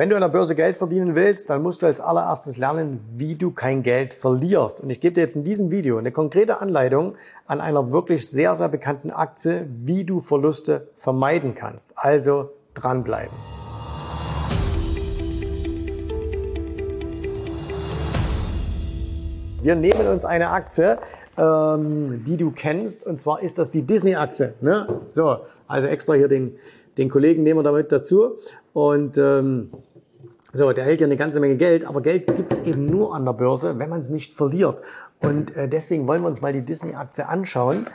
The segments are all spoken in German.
Wenn du an der Börse Geld verdienen willst, dann musst du als allererstes lernen, wie du kein Geld verlierst. Und ich gebe dir jetzt in diesem Video eine konkrete Anleitung an einer wirklich sehr, sehr bekannten Aktie, wie du Verluste vermeiden kannst. Also dranbleiben. Wir nehmen uns eine Aktie, ähm, die du kennst, und zwar ist das die Disney-Aktie. Ne? So, also extra hier den, den Kollegen nehmen wir damit dazu. Und ähm, so, der hält ja eine ganze Menge Geld, aber Geld gibt es eben nur an der Börse, wenn man es nicht verliert. Und äh, deswegen wollen wir uns mal die Disney-Aktie anschauen.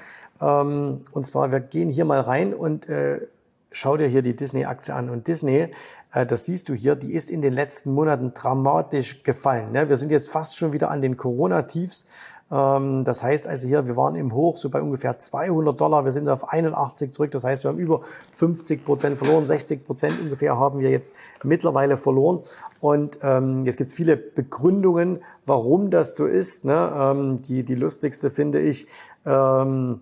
Ähm, und zwar, wir gehen hier mal rein und äh, schau dir hier die Disney-Aktie an. Und Disney, äh, das siehst du hier, die ist in den letzten Monaten dramatisch gefallen. Ne? Wir sind jetzt fast schon wieder an den Corona-Tiefs. Ähm, das heißt also hier, wir waren im Hoch so bei ungefähr 200 Dollar. Wir sind auf 81 zurück. Das heißt, wir haben über 50 Prozent verloren. 60 Prozent ungefähr haben wir jetzt mittlerweile verloren. Und ähm, jetzt gibt es viele Begründungen, warum das so ist. Ne? Ähm, die, die lustigste finde ich, ähm,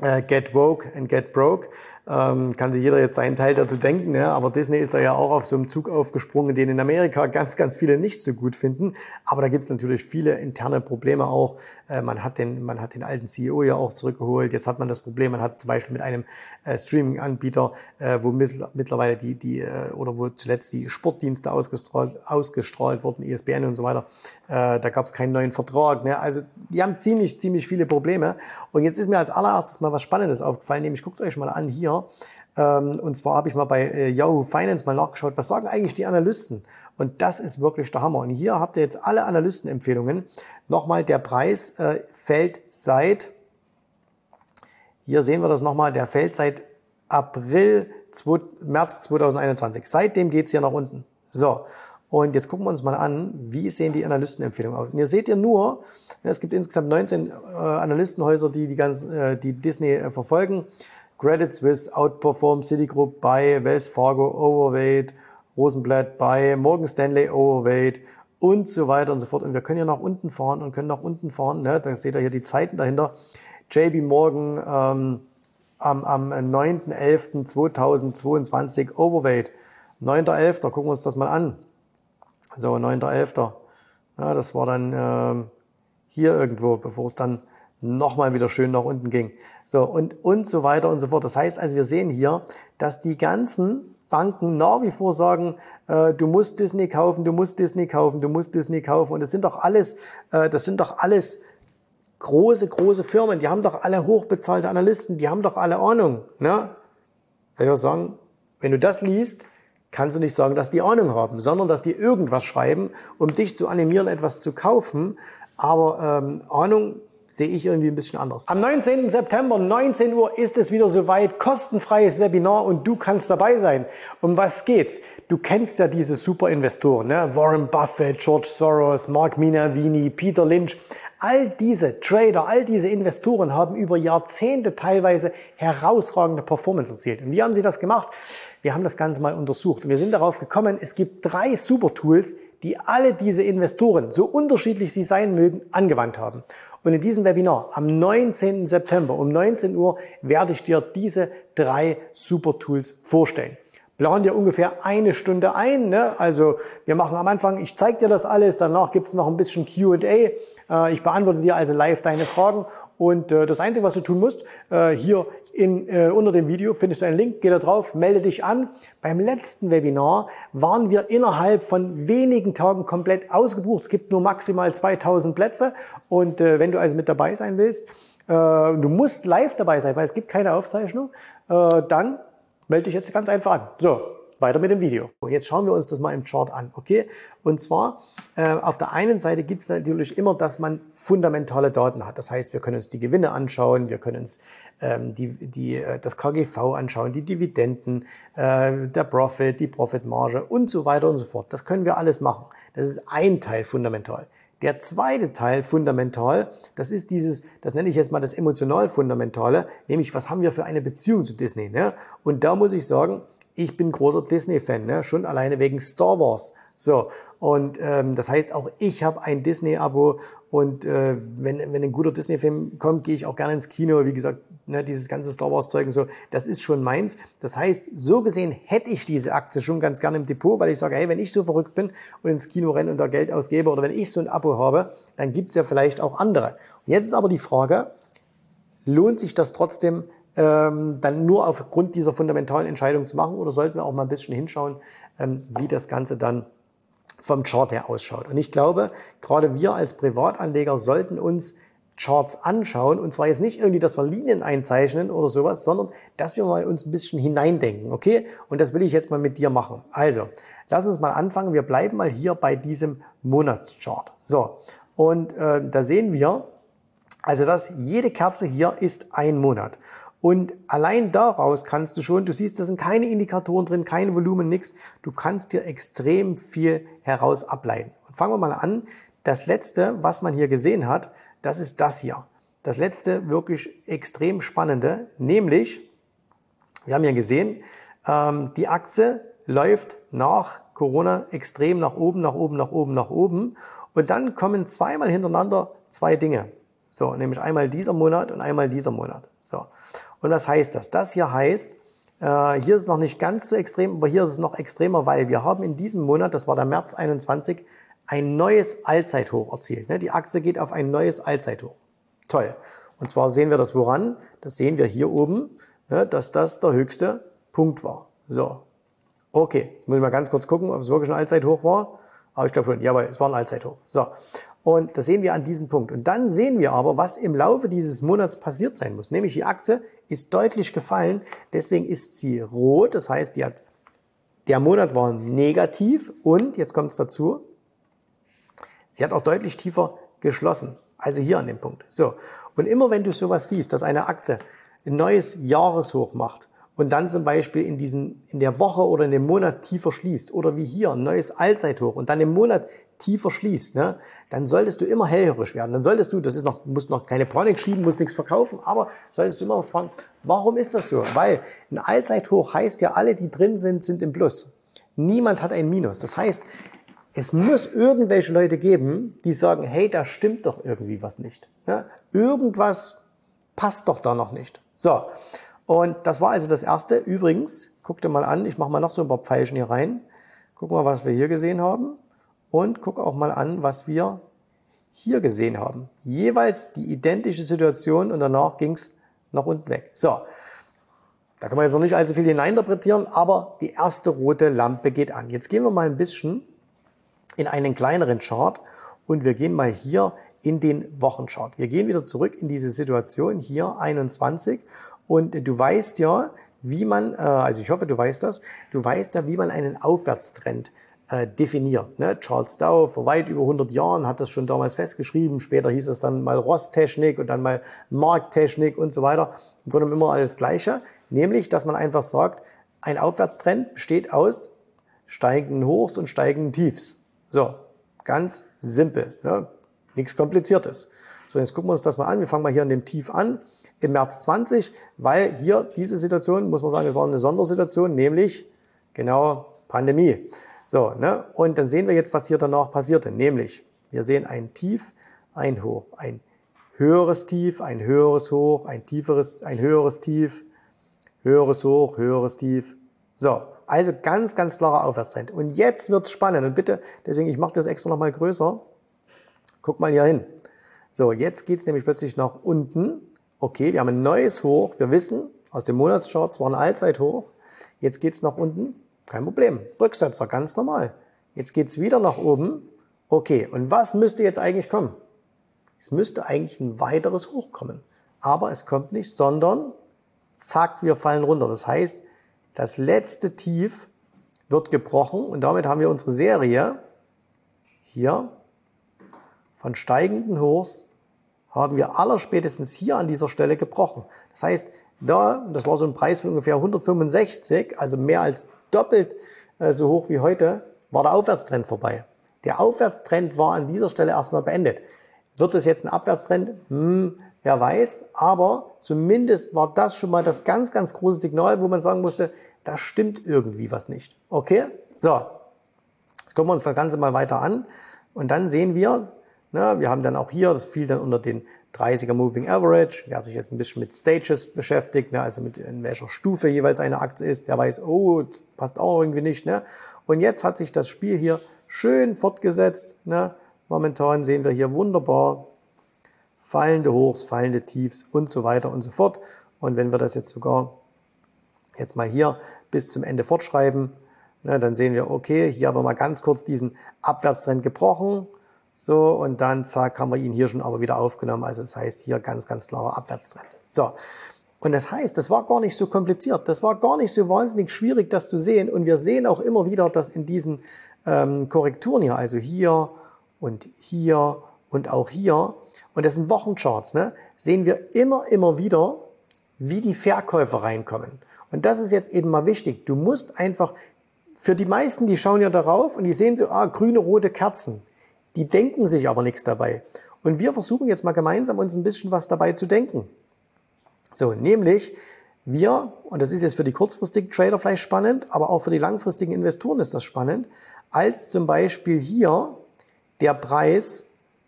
äh, Get Woke and Get Broke. Ähm, kann sich jeder jetzt seinen Teil dazu denken, ja? aber Disney ist da ja auch auf so einem Zug aufgesprungen, den in Amerika ganz, ganz viele nicht so gut finden. Aber da gibt es natürlich viele interne Probleme auch. Äh, man, hat den, man hat den alten CEO ja auch zurückgeholt. Jetzt hat man das Problem, man hat zum Beispiel mit einem äh, Streaming-Anbieter, äh, wo mittlerweile die, die äh, oder wo zuletzt die Sportdienste ausgestrahlt, ausgestrahlt wurden, ESPN und so weiter, äh, da gab es keinen neuen Vertrag. Ne? Also die haben ziemlich, ziemlich viele Probleme. Und jetzt ist mir als allererstes mal was Spannendes aufgefallen, nämlich guckt euch mal an hier, ähm, und zwar habe ich mal bei äh, Yahoo Finance mal nachgeschaut, was sagen eigentlich die Analysten? Und das ist wirklich der Hammer. Und hier habt ihr jetzt alle Analystenempfehlungen. Nochmal, der Preis äh, fällt seit, hier sehen wir das nochmal, der fällt seit April, 2, März 2021. Seitdem geht's hier nach unten. So, und jetzt gucken wir uns mal an, wie sehen die Analystenempfehlungen aus. Und hier seht ihr nur, es gibt insgesamt 19 äh, Analystenhäuser, die die, ganzen, die Disney verfolgen. Credit Suisse outperformed Citigroup bei Wells Fargo Overweight, Rosenblatt bei Morgan Stanley Overweight und so weiter und so fort. Und wir können ja nach unten fahren und können nach unten fahren. Ne? Da seht ihr hier die Zeiten dahinter. JB Morgan ähm, am, am 9.11.2022 Overweight. 9.11. gucken wir uns das mal an. So, 9.11. Ja, das war dann ähm, hier irgendwo, bevor es dann nochmal wieder schön nach unten ging. So, und, und so weiter und so fort. Das heißt also, wir sehen hier, dass die ganzen Banken nach wie vor sagen, äh, du musst Disney kaufen, du musst Disney kaufen, du musst Disney kaufen. Und das sind doch alles, äh, das sind doch alles große, große Firmen. Die haben doch alle hochbezahlte Analysten, die haben doch alle Ahnung. Ne? Soll ich was sagen? Wenn du das liest, kannst du nicht sagen, dass die Ahnung haben, sondern dass die irgendwas schreiben, um dich zu animieren, etwas zu kaufen. Aber ähm, Ahnung sehe ich irgendwie ein bisschen anders. Am 19. September, 19 Uhr, ist es wieder soweit. Kostenfreies Webinar und du kannst dabei sein. Um was geht's? Du kennst ja diese Superinvestoren, ne? Warren Buffett, George Soros, Mark Minavini, Peter Lynch. All diese Trader, all diese Investoren haben über Jahrzehnte teilweise herausragende Performance erzielt. Und wie haben sie das gemacht? Wir haben das Ganze mal untersucht und wir sind darauf gekommen, es gibt drei Supertools, die alle diese Investoren, so unterschiedlich sie sein mögen, angewandt haben. Und in diesem Webinar am 19. September um 19 Uhr werde ich dir diese drei Super Tools vorstellen. Plan dir ungefähr eine Stunde ein. Ne? Also wir machen am Anfang, ich zeige dir das alles, danach gibt's noch ein bisschen Qa. Äh, ich beantworte dir also live deine Fragen und äh, das Einzige, was du tun musst, äh, hier in, äh, unter dem Video findest du einen Link, geh da drauf, melde dich an. Beim letzten Webinar waren wir innerhalb von wenigen Tagen komplett ausgebucht. Es gibt nur maximal 2000 Plätze und äh, wenn du also mit dabei sein willst, äh, du musst live dabei sein, weil es gibt keine Aufzeichnung, äh, dann melde dich jetzt ganz einfach an. So, weiter mit dem Video. Jetzt schauen wir uns das mal im Chart an, okay? Und zwar, äh, auf der einen Seite gibt es natürlich immer, dass man fundamentale Daten hat. Das heißt, wir können uns die Gewinne anschauen, wir können uns ähm, die, die, äh, das KGV anschauen, die Dividenden, äh, der Profit, die Profitmarge und so weiter und so fort. Das können wir alles machen. Das ist ein Teil fundamental. Der zweite Teil fundamental, das ist dieses, das nenne ich jetzt mal das emotional fundamentale, nämlich was haben wir für eine Beziehung zu Disney. Ne? Und da muss ich sagen, ich bin großer Disney-Fan, ne? schon alleine wegen Star Wars. So, und ähm, das heißt, auch ich habe ein Disney-Abo Und äh, wenn, wenn ein guter Disney-Film kommt, gehe ich auch gerne ins Kino. Wie gesagt, ne, dieses ganze Star Wars-Zeug und so, das ist schon meins. Das heißt, so gesehen hätte ich diese Aktie schon ganz gerne im Depot, weil ich sage, hey, wenn ich so verrückt bin und ins Kino renne und da Geld ausgebe oder wenn ich so ein Abo habe, dann gibt's ja vielleicht auch andere. Und jetzt ist aber die Frage, lohnt sich das trotzdem, ähm, dann nur aufgrund dieser fundamentalen Entscheidung zu machen oder sollten wir auch mal ein bisschen hinschauen, ähm, wie das Ganze dann vom Chart her ausschaut. Und ich glaube, gerade wir als Privatanleger sollten uns Charts anschauen und zwar jetzt nicht irgendwie, dass wir Linien einzeichnen oder sowas, sondern dass wir mal uns ein bisschen hineindenken, okay? Und das will ich jetzt mal mit dir machen. Also, lass uns mal anfangen. Wir bleiben mal hier bei diesem Monatschart. So, und äh, da sehen wir, also dass jede Kerze hier ist ein Monat. Und allein daraus kannst du schon, du siehst, da sind keine Indikatoren drin, kein Volumen, nix. Du kannst dir extrem viel heraus ableiten. Und fangen wir mal an. Das letzte, was man hier gesehen hat, das ist das hier. Das letzte wirklich extrem spannende, nämlich, wir haben ja gesehen, ähm, die Aktie läuft nach Corona extrem nach oben, nach oben, nach oben, nach oben. Und dann kommen zweimal hintereinander zwei Dinge. So, nämlich einmal dieser Monat und einmal dieser Monat. So. Und was heißt das? Das hier heißt, äh, hier ist es noch nicht ganz so extrem, aber hier ist es noch extremer, weil wir haben in diesem Monat, das war der März 21, ein neues Allzeithoch erzielt. Ne? Die Aktie geht auf ein neues Allzeithoch. Toll. Und zwar sehen wir das woran? Das sehen wir hier oben, ne? dass das der höchste Punkt war. So. Okay, muss ich mal ganz kurz gucken, ob es wirklich ein Allzeithoch war. Aber ich glaube schon, jawohl, es war ein Allzeithoch. So. Und das sehen wir an diesem Punkt. Und dann sehen wir aber, was im Laufe dieses Monats passiert sein muss. Nämlich die Aktie ist deutlich gefallen. Deswegen ist sie rot. Das heißt, die hat, der Monat war negativ. Und, jetzt kommt es dazu, sie hat auch deutlich tiefer geschlossen. Also hier an dem Punkt. So. Und immer wenn du sowas siehst, dass eine Aktie ein neues Jahreshoch macht und dann zum Beispiel in diesen, in der Woche oder in dem Monat tiefer schließt oder wie hier ein neues Allzeithoch und dann im Monat tiefer schließt, ne, dann solltest du immer hellhörig werden. Dann solltest du, das ist noch, musst noch keine Panik schieben, musst nichts verkaufen, aber solltest du immer fragen, warum ist das so? Weil ein Allzeithoch heißt ja, alle, die drin sind, sind im Plus. Niemand hat ein Minus. Das heißt, es muss irgendwelche Leute geben, die sagen, hey, da stimmt doch irgendwie was nicht. Ja? Irgendwas passt doch da noch nicht. So, und das war also das Erste. Übrigens, guck dir mal an, ich mache mal noch so ein paar Pfeilchen hier rein. Guck mal, was wir hier gesehen haben und guck auch mal an, was wir hier gesehen haben. Jeweils die identische Situation und danach ging's nach unten weg. So, da kann man jetzt noch nicht allzu viel hineininterpretieren, aber die erste rote Lampe geht an. Jetzt gehen wir mal ein bisschen in einen kleineren Chart und wir gehen mal hier in den Wochenchart. Wir gehen wieder zurück in diese Situation hier 21 und du weißt ja, wie man, äh, also ich hoffe, du weißt das, du weißt ja, wie man einen Aufwärtstrend äh, definiert. Ne? Charles Dow vor weit über 100 Jahren hat das schon damals festgeschrieben. Später hieß es dann mal Rosttechnik und dann mal Markttechnik und so weiter. Im Grunde immer alles Gleiche. Nämlich, dass man einfach sagt, ein Aufwärtstrend besteht aus steigenden Hochs und steigenden Tiefs. So, ganz simpel. Ne? Nichts Kompliziertes. So, jetzt gucken wir uns das mal an. Wir fangen mal hier an dem Tief an im März 20, weil hier diese Situation, muss man sagen, es war eine Sondersituation, nämlich genau Pandemie. So, ne? Und dann sehen wir jetzt, was hier danach passierte. Nämlich, wir sehen ein Tief, ein Hoch, ein höheres Tief, ein höheres Hoch, ein tieferes, ein höheres Tief, höheres Hoch, höheres Tief. So, also ganz, ganz klarer Aufwärtstrend. Und jetzt wird's spannend. Und bitte, deswegen, ich mache das extra nochmal größer. Guck mal hier hin. So, jetzt geht's nämlich plötzlich nach unten. Okay, wir haben ein neues Hoch. Wir wissen, aus dem Monatschart, es war ein Allzeithoch. Jetzt geht's nach unten. Kein Problem. Rücksetzer, ganz normal. Jetzt geht's wieder nach oben. Okay, und was müsste jetzt eigentlich kommen? Es müsste eigentlich ein weiteres Hoch kommen. Aber es kommt nicht, sondern zack, wir fallen runter. Das heißt, das letzte Tief wird gebrochen und damit haben wir unsere Serie hier von steigenden Hochs haben wir allerspätestens hier an dieser Stelle gebrochen. Das heißt, da, das war so ein Preis von ungefähr 165, also mehr als doppelt äh, so hoch wie heute, war der Aufwärtstrend vorbei. Der Aufwärtstrend war an dieser Stelle erstmal beendet. Wird es jetzt ein Abwärtstrend? Hm, wer weiß. Aber zumindest war das schon mal das ganz, ganz große Signal, wo man sagen musste, da stimmt irgendwie was nicht. Okay? So. Jetzt gucken wir uns das Ganze mal weiter an. Und dann sehen wir, Na, wir haben dann auch hier, das fiel dann unter den 30er Moving Average. Wer sich jetzt ein bisschen mit Stages beschäftigt, ne, also mit in welcher Stufe jeweils eine Aktie ist, der weiß, oh, passt auch irgendwie nicht. Ne? Und jetzt hat sich das Spiel hier schön fortgesetzt. Ne? Momentan sehen wir hier wunderbar fallende Hochs, fallende Tiefs und so weiter und so fort. Und wenn wir das jetzt sogar jetzt mal hier bis zum Ende fortschreiben, ne, dann sehen wir, okay, hier haben wir mal ganz kurz diesen Abwärtstrend gebrochen. So, und dann zack, haben wir ihn hier schon aber wieder aufgenommen. Also das heißt hier ganz, ganz klarer Abwärtstrend. So. Und das heißt, das war gar nicht so kompliziert. Das war gar nicht so wahnsinnig schwierig, das zu sehen. Und wir sehen auch immer wieder, dass in diesen ähm, Korrekturen hier, also hier und hier und auch hier, und das sind Wochencharts, ne, sehen wir immer, immer wieder, wie die Verkäufer reinkommen. Und das ist jetzt eben mal wichtig. Du musst einfach, für die meisten, die schauen ja darauf und die sehen so, ah, grüne, rote Kerzen. Die denken sich aber nichts dabei. Und wir versuchen jetzt mal gemeinsam uns ein bisschen was dabei zu denken. So, nämlich wir, und das ist jetzt für die kurzfristigen Trader vielleicht spannend, aber auch für die langfristigen Investoren ist das spannend, als zum Beispiel hier der Preis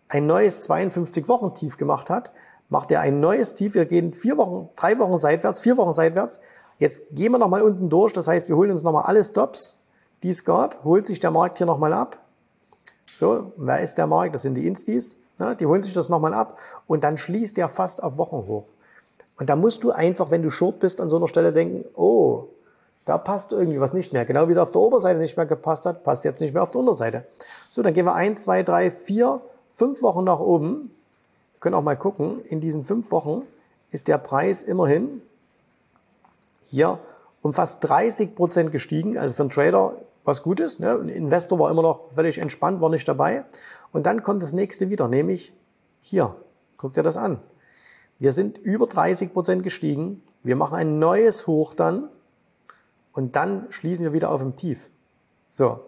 ein neues 52-Wochen-Tief gemacht hat, macht er ein neues Tief. Wir gehen vier Wochen, drei Wochen seitwärts, vier Wochen seitwärts. Jetzt gehen wir nochmal unten durch. Das heißt, wir holen uns nochmal alle Stops, die es gab, holt sich der Markt hier nochmal ab. So, wer ist der Markt? Das sind die Instis. Ne? Die holen sich das nochmal ab und dann schließt der fast auf Wochen hoch. Und da musst du einfach, wenn du short bist, an so einer Stelle denken, oh, da passt irgendwie was nicht mehr. Genau wie es auf der Oberseite nicht mehr gepasst hat, passt jetzt nicht mehr auf der Unterseite. So, dann gehen wir eins, zwei, drei, vier, fünf Wochen nach oben. Wir können auch mal gucken, in diesen fünf Wochen ist der Preis immerhin hier um fast 30 Prozent gestiegen. Also für einen Trader was Gutes. Ne? Ein Investor war immer noch völlig entspannt, war nicht dabei. Und dann kommt das nächste wieder, nämlich hier. Guckt ihr das an. Wir sind über 30 Prozent gestiegen. Wir machen ein neues Hoch dann und dann schließen wir wieder auf dem Tief. So.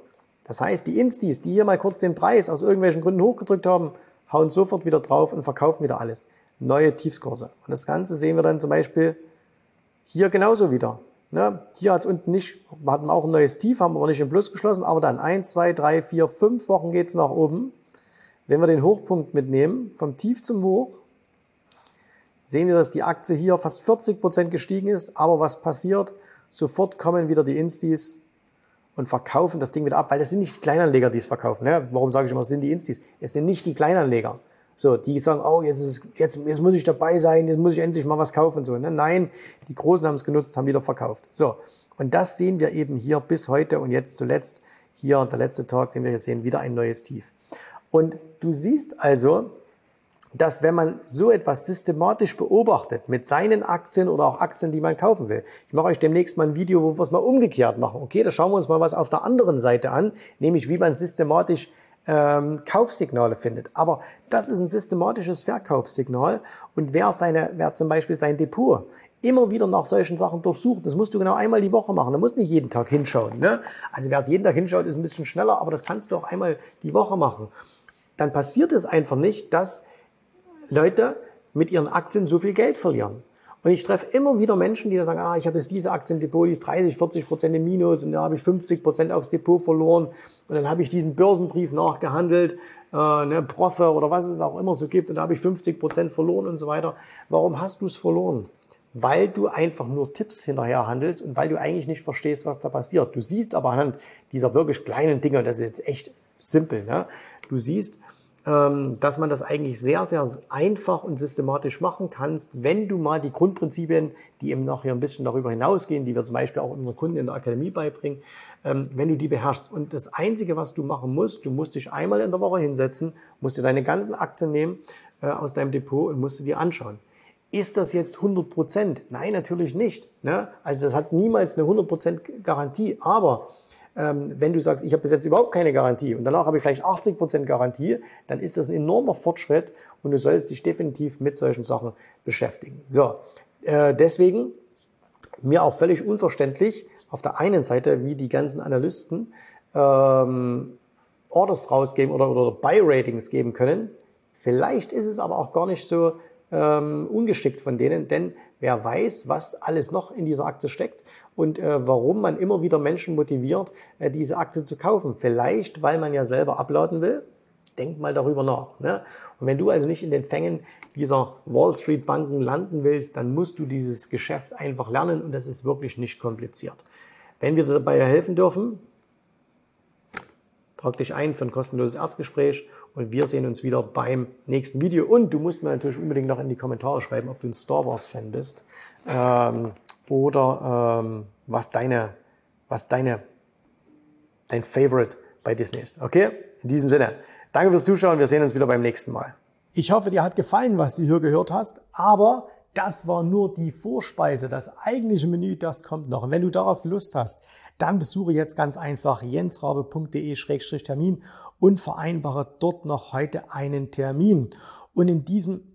Das heißt, die Instis, die hier mal kurz den Preis aus irgendwelchen Gründen hochgedrückt haben, hauen sofort wieder drauf und verkaufen wieder alles. Neue Tiefskurse. Und das Ganze sehen wir dann zum Beispiel hier genauso wieder. Ne? Hier hat es unten nicht, wir hatten auch ein neues Tief, haben aber nicht im Plus geschlossen, aber dann eins, zwei, drei, vier, fünf Wochen geht's nach oben. Wenn wir den Hochpunkt mitnehmen, vom Tief zum Hoch, sehen wir, dass die Aktie hier fast 40 Prozent gestiegen ist. Aber was passiert? Sofort kommen wieder die Instis und verkaufen das Ding wieder ab, weil das sind nicht die Kleinanleger, die es verkaufen. Ne? Warum sage ich immer, es sind die Instis? Es sind nicht die Kleinanleger. So, die sagen, oh, jetzt, ist, jetzt, jetzt muss ich dabei sein, jetzt muss ich endlich mal was kaufen. So, ne? Nein, die Großen haben es genutzt, haben wieder verkauft. So, und das sehen wir eben hier bis heute und jetzt zuletzt hier der letzte Tag, den wir hier sehen, wieder ein neues Tief. Und du siehst also, dass wenn man so etwas systematisch beobachtet mit seinen Aktien oder auch Aktien, die man kaufen will, ich mache euch demnächst mal ein Video, wo wir es mal umgekehrt machen. Okay, da schauen wir uns mal was auf der anderen Seite an, nämlich wie man systematisch ähm, Kaufsignale findet. Aber das ist ein systematisches Verkaufssignal und wer seine, wer zum Beispiel sein Depot immer wieder nach solchen Sachen durchsucht. Das musst du genau einmal die Woche machen. Da musst du nicht jeden Tag hinschauen. Ne? Also wer es jeden Tag hinschaut, ist ein bisschen schneller, aber das kannst du auch einmal die Woche machen. Dann passiert es einfach nicht, dass Leute mit ihren Aktien so viel Geld verlieren. Und ich treffe immer wieder Menschen, die da sagen, ah, ich habe jetzt diese Aktiendepot, die ist 30, 40 Prozent im Minus und da habe ich 50 Prozent aufs Depot verloren und dann habe ich diesen Börsenbrief nachgehandelt, äh, ne, Profe oder was es auch immer so gibt und da habe ich 50 Prozent verloren und so weiter. Warum hast du es verloren? Weil du einfach nur Tipps hinterher handelst und weil du eigentlich nicht verstehst, was da passiert. Du siehst aber anhand dieser wirklich kleinen Dinge, das ist jetzt echt simpel, ne? du siehst, dass man das eigentlich sehr, sehr einfach und systematisch machen kannst, wenn du mal die Grundprinzipien, die eben nachher ein bisschen darüber hinausgehen, die wir zum Beispiel auch unseren Kunden in der Akademie beibringen, ähm, wenn du die beherrschst. Und das Einzige, was du machen musst, du musst dich einmal in der Woche hinsetzen, musst dir deine ganzen Aktien nehmen äh, aus deinem Depot und musst du dir anschauen. Ist das jetzt 100 Prozent? Nein, natürlich nicht. Ne? Also das hat niemals eine 100 Prozent Garantie. Aber ähm, wenn du sagst, ich habe bis jetzt überhaupt keine Garantie und danach habe ich vielleicht 80 Prozent Garantie, dann ist das ein enormer Fortschritt und du solltest dich definitiv mit solchen Sachen beschäftigen. So, äh, deswegen mir auch völlig unverständlich auf der einen Seite, wie die ganzen Analysten ähm, Orders rausgeben oder, oder Buy-Ratings geben können. Vielleicht ist es aber auch gar nicht so ähm, ungeschickt von denen, denn wer weiß, was alles noch in dieser Aktie steckt und äh, warum man immer wieder Menschen motiviert, äh, diese Aktie zu kaufen. Vielleicht, weil man ja selber abladen will Denk mal darüber nach. Ne? Und wenn du also nicht in den Fängen dieser Wall Street Banken landen willst, dann musst du dieses Geschäft einfach lernen und das ist wirklich nicht kompliziert. Wenn wir dir dabei helfen dürfen, trag dich ein für ein kostenloses Erstgespräch und wir sehen uns wieder beim nächsten Video. Und du musst mir natürlich unbedingt noch in die Kommentare schreiben, ob du ein Star Wars Fan bist ähm, oder ähm, was deine, was deine, dein Favorite bei Disney ist. Okay? In diesem Sinne, danke fürs Zuschauen. Wir sehen uns wieder beim nächsten Mal. Ich hoffe, dir hat gefallen, was du hier gehört hast, aber das war nur die Vorspeise. Das eigentliche Menü, das kommt noch. Und wenn du darauf Lust hast, dann besuche jetzt ganz einfach jensrabe.de-termin und vereinbare dort noch heute einen Termin. Und in diesem